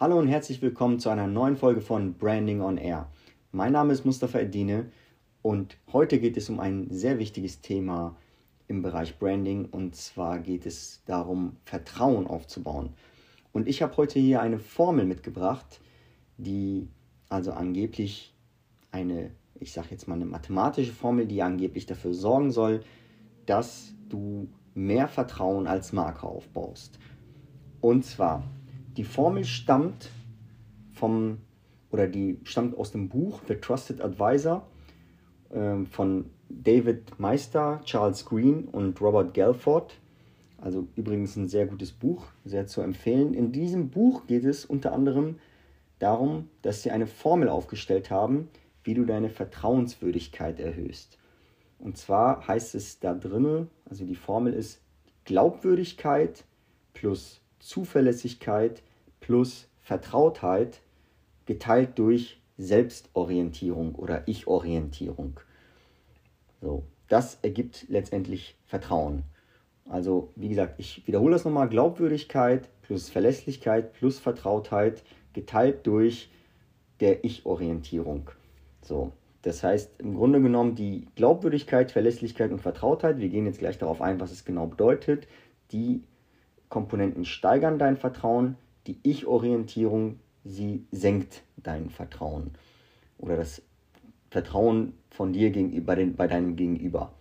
Hallo und herzlich willkommen zu einer neuen Folge von Branding on Air. Mein Name ist Mustafa Edine und heute geht es um ein sehr wichtiges Thema im Bereich Branding und zwar geht es darum, Vertrauen aufzubauen. Und ich habe heute hier eine Formel mitgebracht, die also angeblich eine, ich sage jetzt mal eine mathematische Formel, die angeblich dafür sorgen soll, dass du mehr Vertrauen als Marke aufbaust. Und zwar die Formel stammt vom oder die stammt aus dem Buch The Trusted Advisor äh, von David Meister, Charles Green und Robert Gelford. Also übrigens ein sehr gutes Buch, sehr zu empfehlen. In diesem Buch geht es unter anderem darum, dass sie eine Formel aufgestellt haben, wie du deine Vertrauenswürdigkeit erhöhst. Und zwar heißt es da drinne, also die Formel ist Glaubwürdigkeit plus Zuverlässigkeit plus Vertrautheit geteilt durch Selbstorientierung oder Ich-Orientierung. So, das ergibt letztendlich Vertrauen. Also, wie gesagt, ich wiederhole das nochmal: Glaubwürdigkeit plus Verlässlichkeit plus Vertrautheit geteilt durch der Ich-Orientierung. So, das heißt, im Grunde genommen die Glaubwürdigkeit, Verlässlichkeit und Vertrautheit, wir gehen jetzt gleich darauf ein, was es genau bedeutet, die Komponenten steigern dein Vertrauen, die Ich-Orientierung, sie senkt dein Vertrauen oder das Vertrauen von dir gegenüber, den, bei deinem Gegenüber.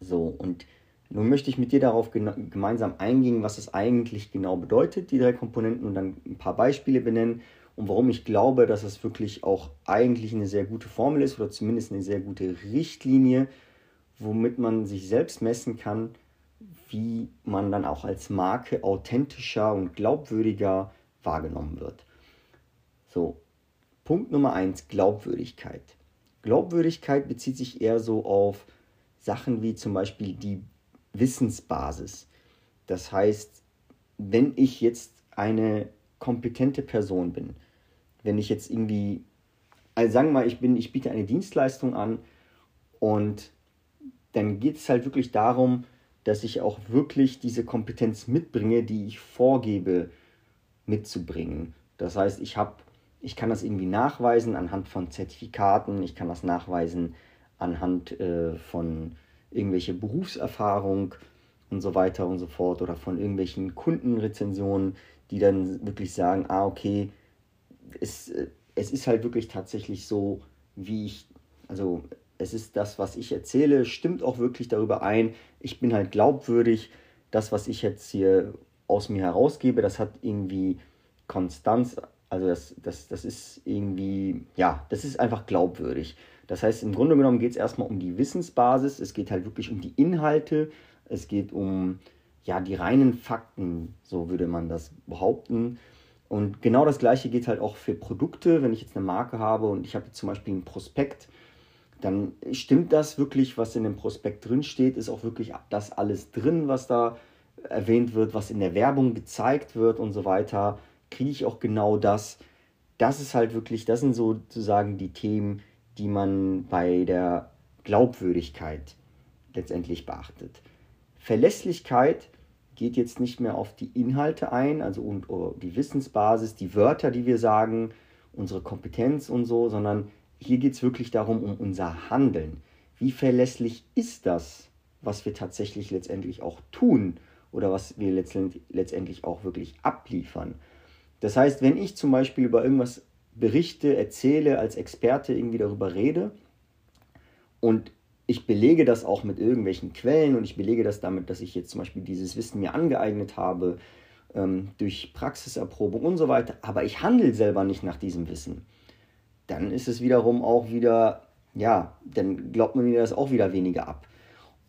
So, und nun möchte ich mit dir darauf gemeinsam eingehen, was es eigentlich genau bedeutet, die drei Komponenten, und dann ein paar Beispiele benennen und warum ich glaube, dass es wirklich auch eigentlich eine sehr gute Formel ist oder zumindest eine sehr gute Richtlinie, womit man sich selbst messen kann, wie man dann auch als Marke authentischer und glaubwürdiger wahrgenommen wird. So, Punkt Nummer eins: Glaubwürdigkeit. Glaubwürdigkeit bezieht sich eher so auf Sachen wie zum Beispiel die Wissensbasis. Das heißt, wenn ich jetzt eine kompetente Person bin, wenn ich jetzt irgendwie, also sagen wir mal, ich bin, ich biete eine Dienstleistung an und dann geht es halt wirklich darum, dass ich auch wirklich diese Kompetenz mitbringe, die ich vorgebe mitzubringen. Das heißt, ich habe, ich kann das irgendwie nachweisen anhand von Zertifikaten, ich kann das nachweisen anhand äh, von irgendwelche Berufserfahrung und so weiter und so fort oder von irgendwelchen Kundenrezensionen, die dann wirklich sagen, ah okay, es, äh, es ist halt wirklich tatsächlich so, wie ich, also es ist das, was ich erzähle, stimmt auch wirklich darüber ein. Ich bin halt glaubwürdig. Das, was ich jetzt hier aus mir herausgebe, das hat irgendwie Konstanz. Also das, das, das ist irgendwie, ja, das ist einfach glaubwürdig. Das heißt, im Grunde genommen geht es erstmal um die Wissensbasis, es geht halt wirklich um die Inhalte, es geht um ja, die reinen Fakten, so würde man das behaupten. Und genau das gleiche geht halt auch für Produkte. Wenn ich jetzt eine Marke habe und ich habe zum Beispiel ein Prospekt, dann stimmt das wirklich, was in dem Prospekt drin steht, ist auch wirklich das alles drin, was da erwähnt wird, was in der Werbung gezeigt wird und so weiter. Kriege ich auch genau das. Das ist halt wirklich, das sind sozusagen die Themen, die man bei der Glaubwürdigkeit letztendlich beachtet. Verlässlichkeit geht jetzt nicht mehr auf die Inhalte ein, also und oh, die Wissensbasis, die Wörter, die wir sagen, unsere Kompetenz und so, sondern hier geht es wirklich darum, um unser Handeln. Wie verlässlich ist das, was wir tatsächlich letztendlich auch tun oder was wir letztendlich auch wirklich abliefern? Das heißt, wenn ich zum Beispiel über irgendwas berichte, erzähle, als Experte irgendwie darüber rede und ich belege das auch mit irgendwelchen Quellen und ich belege das damit, dass ich jetzt zum Beispiel dieses Wissen mir angeeignet habe ähm, durch Praxiserprobung und so weiter, aber ich handle selber nicht nach diesem Wissen dann ist es wiederum auch wieder, ja, dann glaubt man mir das auch wieder weniger ab.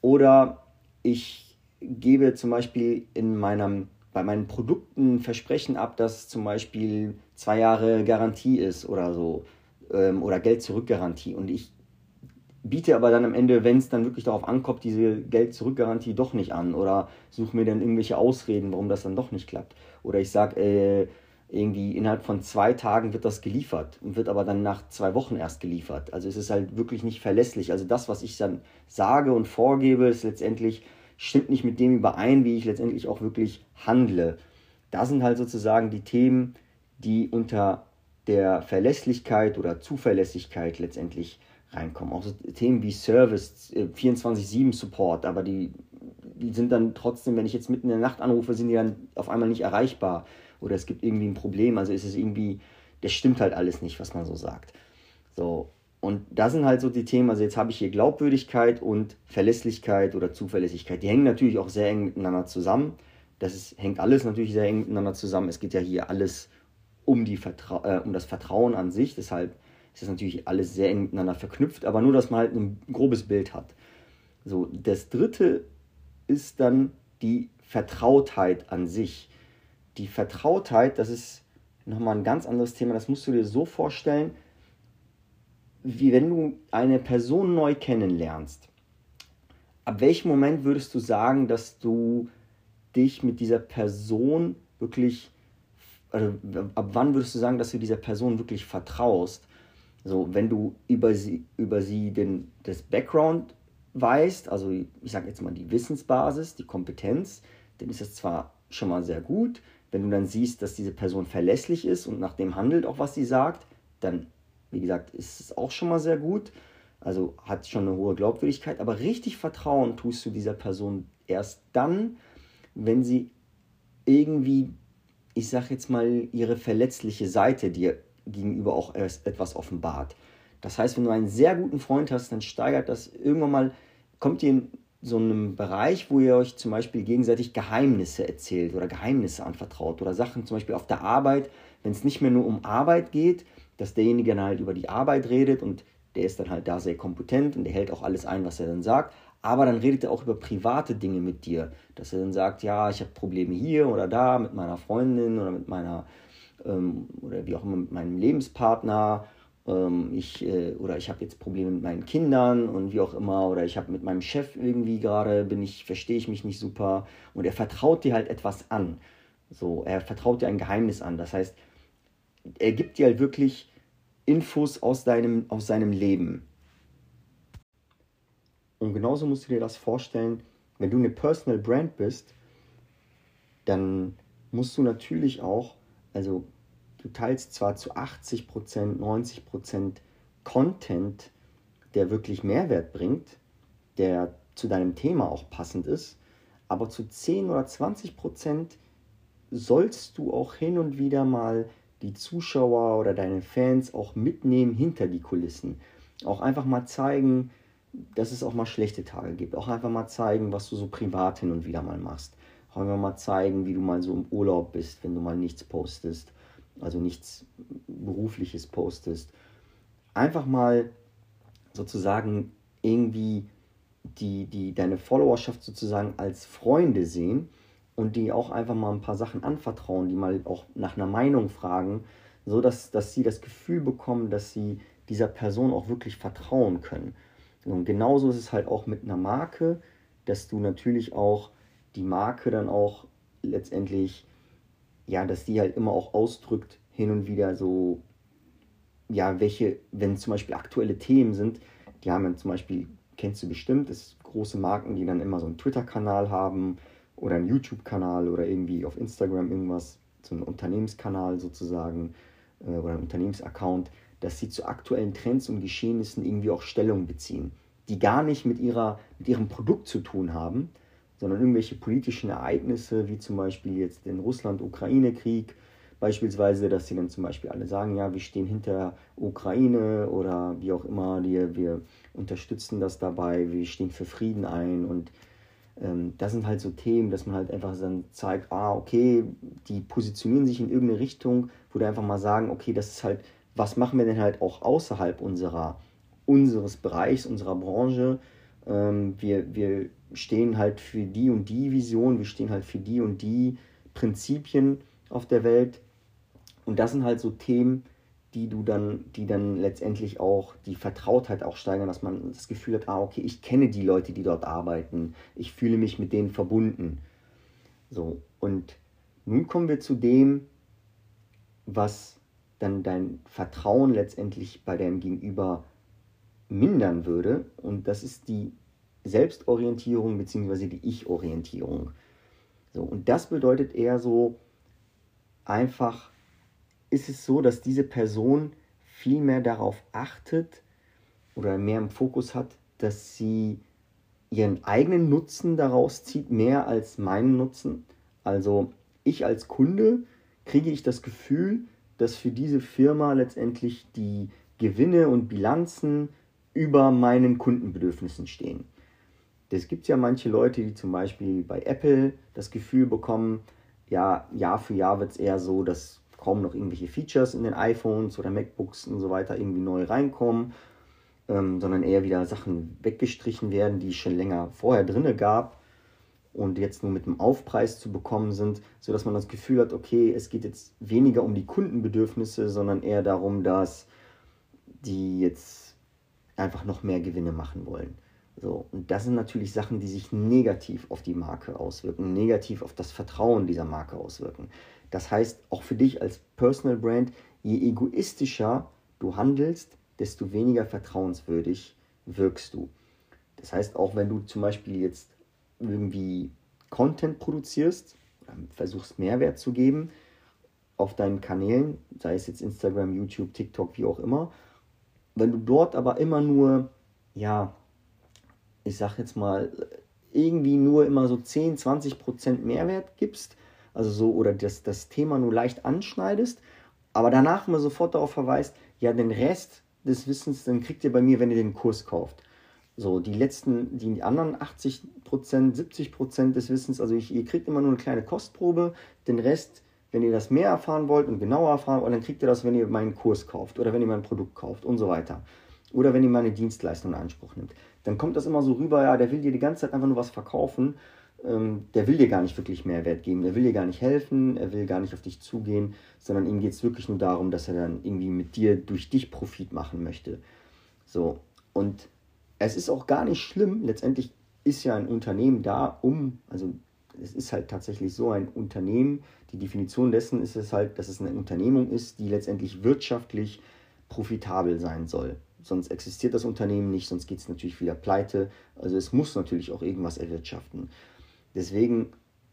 Oder ich gebe zum Beispiel in meinem, bei meinen Produkten Versprechen ab, dass zum Beispiel zwei Jahre Garantie ist oder so ähm, oder Geld-Zurück-Garantie und ich biete aber dann am Ende, wenn es dann wirklich darauf ankommt, diese Geld-Zurück-Garantie doch nicht an oder suche mir dann irgendwelche Ausreden, warum das dann doch nicht klappt. Oder ich sage, äh, irgendwie innerhalb von zwei Tagen wird das geliefert und wird aber dann nach zwei Wochen erst geliefert. Also es ist halt wirklich nicht verlässlich. Also das, was ich dann sage und vorgebe, ist letztendlich, stimmt nicht mit dem überein, wie ich letztendlich auch wirklich handle. Da sind halt sozusagen die Themen, die unter der Verlässlichkeit oder Zuverlässigkeit letztendlich reinkommen. Auch so Themen wie Service, 24-7 äh, Support, aber die sind dann trotzdem, wenn ich jetzt mitten in der Nacht anrufe, sind die dann auf einmal nicht erreichbar oder es gibt irgendwie ein Problem, also ist es irgendwie, das stimmt halt alles nicht, was man so sagt. So, und das sind halt so die Themen, also jetzt habe ich hier Glaubwürdigkeit und Verlässlichkeit oder Zuverlässigkeit. Die hängen natürlich auch sehr eng miteinander zusammen. Das ist, hängt alles natürlich sehr eng miteinander zusammen. Es geht ja hier alles um, die Vertra äh, um das Vertrauen an sich. Deshalb ist das natürlich alles sehr eng miteinander verknüpft, aber nur, dass man halt ein grobes Bild hat. So, das dritte ist dann die Vertrautheit an sich. Die Vertrautheit, das ist nochmal ein ganz anderes Thema. Das musst du dir so vorstellen, wie wenn du eine Person neu kennenlernst. Ab welchem Moment würdest du sagen, dass du dich mit dieser Person wirklich, also ab wann würdest du sagen, dass du dieser Person wirklich vertraust? So, wenn du über sie, über sie den, das Background weißt, also ich sage jetzt mal die Wissensbasis, die Kompetenz, dann ist das zwar schon mal sehr gut. Wenn du dann siehst, dass diese Person verlässlich ist und nach dem handelt, auch was sie sagt, dann wie gesagt, ist es auch schon mal sehr gut. Also hat schon eine hohe Glaubwürdigkeit. Aber richtig Vertrauen tust du dieser Person erst dann, wenn sie irgendwie, ich sag jetzt mal, ihre verletzliche Seite dir gegenüber auch erst etwas offenbart. Das heißt, wenn du einen sehr guten Freund hast, dann steigert das irgendwann mal, kommt ihr in so einem Bereich, wo ihr euch zum Beispiel gegenseitig Geheimnisse erzählt oder Geheimnisse anvertraut oder Sachen zum Beispiel auf der Arbeit, wenn es nicht mehr nur um Arbeit geht, dass derjenige dann halt über die Arbeit redet und der ist dann halt da sehr kompetent und der hält auch alles ein, was er dann sagt. Aber dann redet er auch über private Dinge mit dir, dass er dann sagt, ja, ich habe Probleme hier oder da mit meiner Freundin oder mit meiner ähm, oder wie auch immer mit meinem Lebenspartner. Ähm, ich äh, oder ich habe jetzt Probleme mit meinen Kindern und wie auch immer oder ich habe mit meinem Chef irgendwie gerade bin ich verstehe ich mich nicht super und er vertraut dir halt etwas an. So, er vertraut dir ein Geheimnis an. Das heißt, er gibt dir halt wirklich Infos aus, deinem, aus seinem Leben. Und genauso musst du dir das vorstellen, wenn du eine Personal Brand bist, dann musst du natürlich auch, also du teilst zwar zu 80%, 90% Content, der wirklich Mehrwert bringt, der zu deinem Thema auch passend ist, aber zu 10 oder 20% sollst du auch hin und wieder mal die Zuschauer oder deine Fans auch mitnehmen hinter die Kulissen. Auch einfach mal zeigen, dass es auch mal schlechte Tage gibt. Auch einfach mal zeigen, was du so privat hin und wieder mal machst. Auch einfach mal zeigen, wie du mal so im Urlaub bist, wenn du mal nichts postest. Also nichts berufliches postest. Einfach mal sozusagen irgendwie die, die, deine Followerschaft sozusagen als Freunde sehen und die auch einfach mal ein paar Sachen anvertrauen, die mal auch nach einer Meinung fragen, so dass, sie das Gefühl bekommen, dass sie dieser Person auch wirklich vertrauen können. Und genauso ist es halt auch mit einer Marke, dass du natürlich auch die Marke dann auch letztendlich, ja, dass die halt immer auch ausdrückt, hin und wieder so, ja, welche, wenn zum Beispiel aktuelle Themen sind, die haben dann zum Beispiel, kennst du bestimmt, es große Marken, die dann immer so einen Twitter-Kanal haben, oder einen YouTube-Kanal oder irgendwie auf Instagram irgendwas, so einen Unternehmenskanal sozusagen äh, oder einen Unternehmensaccount, dass sie zu aktuellen Trends und Geschehnissen irgendwie auch Stellung beziehen, die gar nicht mit, ihrer, mit ihrem Produkt zu tun haben, sondern irgendwelche politischen Ereignisse, wie zum Beispiel jetzt den Russland-Ukraine-Krieg, beispielsweise, dass sie dann zum Beispiel alle sagen, ja, wir stehen hinter Ukraine oder wie auch immer, wir, wir unterstützen das dabei, wir stehen für Frieden ein und ähm, das sind halt so Themen, dass man halt einfach dann zeigt, ah, okay, die positionieren sich in irgendeine Richtung, wo die einfach mal sagen, okay, das ist halt, was machen wir denn halt auch außerhalb unserer, unseres Bereichs, unserer Branche? Ähm, wir, wir stehen halt für die und die Vision, wir stehen halt für die und die Prinzipien auf der Welt. Und das sind halt so Themen, die du dann, die dann letztendlich auch die Vertrautheit auch steigern, dass man das Gefühl hat, ah, okay, ich kenne die Leute, die dort arbeiten, ich fühle mich mit denen verbunden. So, und nun kommen wir zu dem, was dann dein Vertrauen letztendlich bei deinem Gegenüber mindern würde. Und das ist die Selbstorientierung bzw. die Ich-Orientierung. So, und das bedeutet eher so einfach ist es so, dass diese Person viel mehr darauf achtet oder mehr im Fokus hat, dass sie ihren eigenen Nutzen daraus zieht, mehr als meinen Nutzen. Also ich als Kunde kriege ich das Gefühl, dass für diese Firma letztendlich die Gewinne und Bilanzen über meinen Kundenbedürfnissen stehen. Das gibt ja manche Leute, die zum Beispiel bei Apple das Gefühl bekommen, ja, Jahr für Jahr wird es eher so, dass kaum noch irgendwelche Features in den iPhones oder MacBooks und so weiter irgendwie neu reinkommen, ähm, sondern eher wieder Sachen weggestrichen werden, die es schon länger vorher drinne gab und jetzt nur mit dem Aufpreis zu bekommen sind, sodass man das Gefühl hat, okay, es geht jetzt weniger um die Kundenbedürfnisse, sondern eher darum, dass die jetzt einfach noch mehr Gewinne machen wollen. So, und das sind natürlich Sachen, die sich negativ auf die Marke auswirken, negativ auf das Vertrauen dieser Marke auswirken. Das heißt, auch für dich als Personal Brand, je egoistischer du handelst, desto weniger vertrauenswürdig wirkst du. Das heißt, auch wenn du zum Beispiel jetzt irgendwie Content produzierst, versuchst Mehrwert zu geben auf deinen Kanälen, sei es jetzt Instagram, YouTube, TikTok, wie auch immer, wenn du dort aber immer nur, ja, ich sag jetzt mal, irgendwie nur immer so 10, 20 Prozent Mehrwert gibst, also so, oder das, das Thema nur leicht anschneidest, aber danach immer sofort darauf verweist, ja, den Rest des Wissens, dann kriegt ihr bei mir, wenn ihr den Kurs kauft. So, die letzten, die anderen 80 Prozent, 70 Prozent des Wissens, also ich, ihr kriegt immer nur eine kleine Kostprobe, den Rest, wenn ihr das mehr erfahren wollt und genauer erfahren wollt, dann kriegt ihr das, wenn ihr meinen Kurs kauft oder wenn ihr mein Produkt kauft und so weiter. Oder wenn ihr meine Dienstleistung in Anspruch nimmt. Dann kommt das immer so rüber, ja, der will dir die ganze Zeit einfach nur was verkaufen ähm, der will dir gar nicht wirklich Mehrwert geben, der will dir gar nicht helfen, er will gar nicht auf dich zugehen, sondern ihm geht es wirklich nur darum, dass er dann irgendwie mit dir durch dich Profit machen möchte. So, und es ist auch gar nicht schlimm, letztendlich ist ja ein Unternehmen da, um, also es ist halt tatsächlich so ein Unternehmen, die Definition dessen ist es halt, dass es eine Unternehmung ist, die letztendlich wirtschaftlich profitabel sein soll. Sonst existiert das Unternehmen nicht, sonst geht es natürlich wieder pleite. Also es muss natürlich auch irgendwas erwirtschaften. Deswegen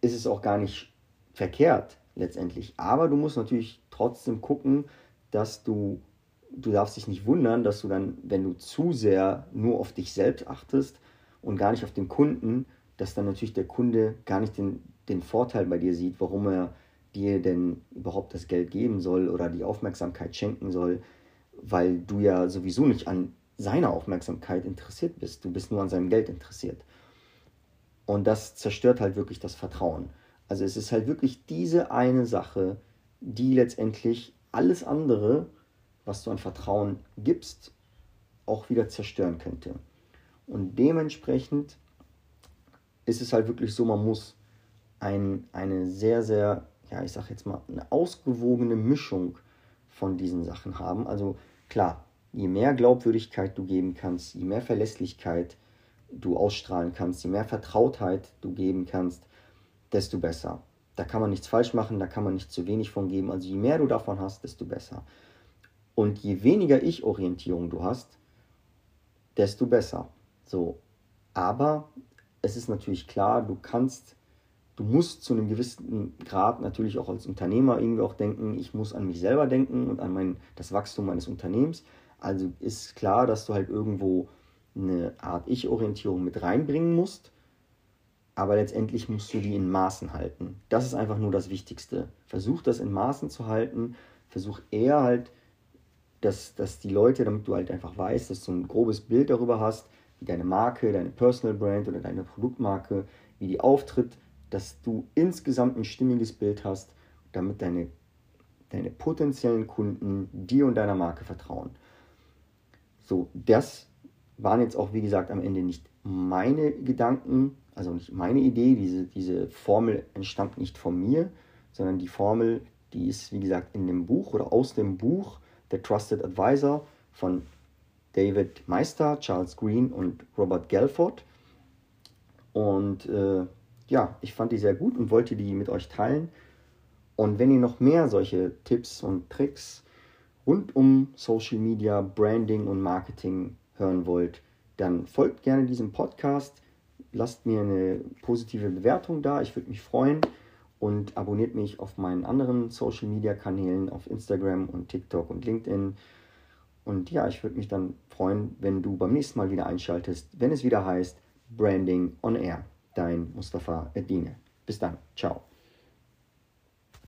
ist es auch gar nicht verkehrt letztendlich. Aber du musst natürlich trotzdem gucken, dass du, du darfst dich nicht wundern, dass du dann, wenn du zu sehr nur auf dich selbst achtest und gar nicht auf den Kunden, dass dann natürlich der Kunde gar nicht den, den Vorteil bei dir sieht, warum er dir denn überhaupt das Geld geben soll oder die Aufmerksamkeit schenken soll, weil du ja sowieso nicht an seiner Aufmerksamkeit interessiert bist. Du bist nur an seinem Geld interessiert. Und das zerstört halt wirklich das Vertrauen. Also es ist halt wirklich diese eine Sache, die letztendlich alles andere, was du an Vertrauen gibst, auch wieder zerstören könnte. Und dementsprechend ist es halt wirklich so, man muss ein, eine sehr, sehr, ja, ich sag jetzt mal, eine ausgewogene Mischung von diesen Sachen haben. Also klar, je mehr Glaubwürdigkeit du geben kannst, je mehr Verlässlichkeit, du ausstrahlen kannst, je mehr Vertrautheit du geben kannst, desto besser. Da kann man nichts falsch machen, da kann man nicht zu wenig von geben. Also je mehr du davon hast, desto besser. Und je weniger Ich-Orientierung du hast, desto besser. So, aber es ist natürlich klar, du kannst, du musst zu einem gewissen Grad natürlich auch als Unternehmer irgendwie auch denken, ich muss an mich selber denken und an mein, das Wachstum meines Unternehmens. Also ist klar, dass du halt irgendwo eine Art Ich-Orientierung mit reinbringen musst, aber letztendlich musst du die in Maßen halten. Das ist einfach nur das Wichtigste. Versuch das in Maßen zu halten, versuch eher halt, dass, dass die Leute, damit du halt einfach weißt, dass du ein grobes Bild darüber hast, deine Marke, deine Personal Brand oder deine Produktmarke, wie die auftritt, dass du insgesamt ein stimmiges Bild hast, damit deine, deine potenziellen Kunden dir und deiner Marke vertrauen. So, das waren jetzt auch, wie gesagt, am Ende nicht meine Gedanken, also nicht meine Idee. Diese, diese Formel entstammt nicht von mir, sondern die Formel, die ist, wie gesagt, in dem Buch oder aus dem Buch The Trusted Advisor von David Meister, Charles Green und Robert Gelford. Und äh, ja, ich fand die sehr gut und wollte die mit euch teilen. Und wenn ihr noch mehr solche Tipps und Tricks rund um Social Media, Branding und Marketing hören wollt, dann folgt gerne diesem Podcast, lasst mir eine positive Bewertung da, ich würde mich freuen. und abonniert mich auf meinen anderen Social Media Kanälen auf Instagram und TikTok und LinkedIn. Und ja, ich würde mich dann freuen, wenn du beim nächsten Mal wieder einschaltest, wenn es wieder heißt Branding on Air. Dein Mustafa Edine. Bis dann. Ciao.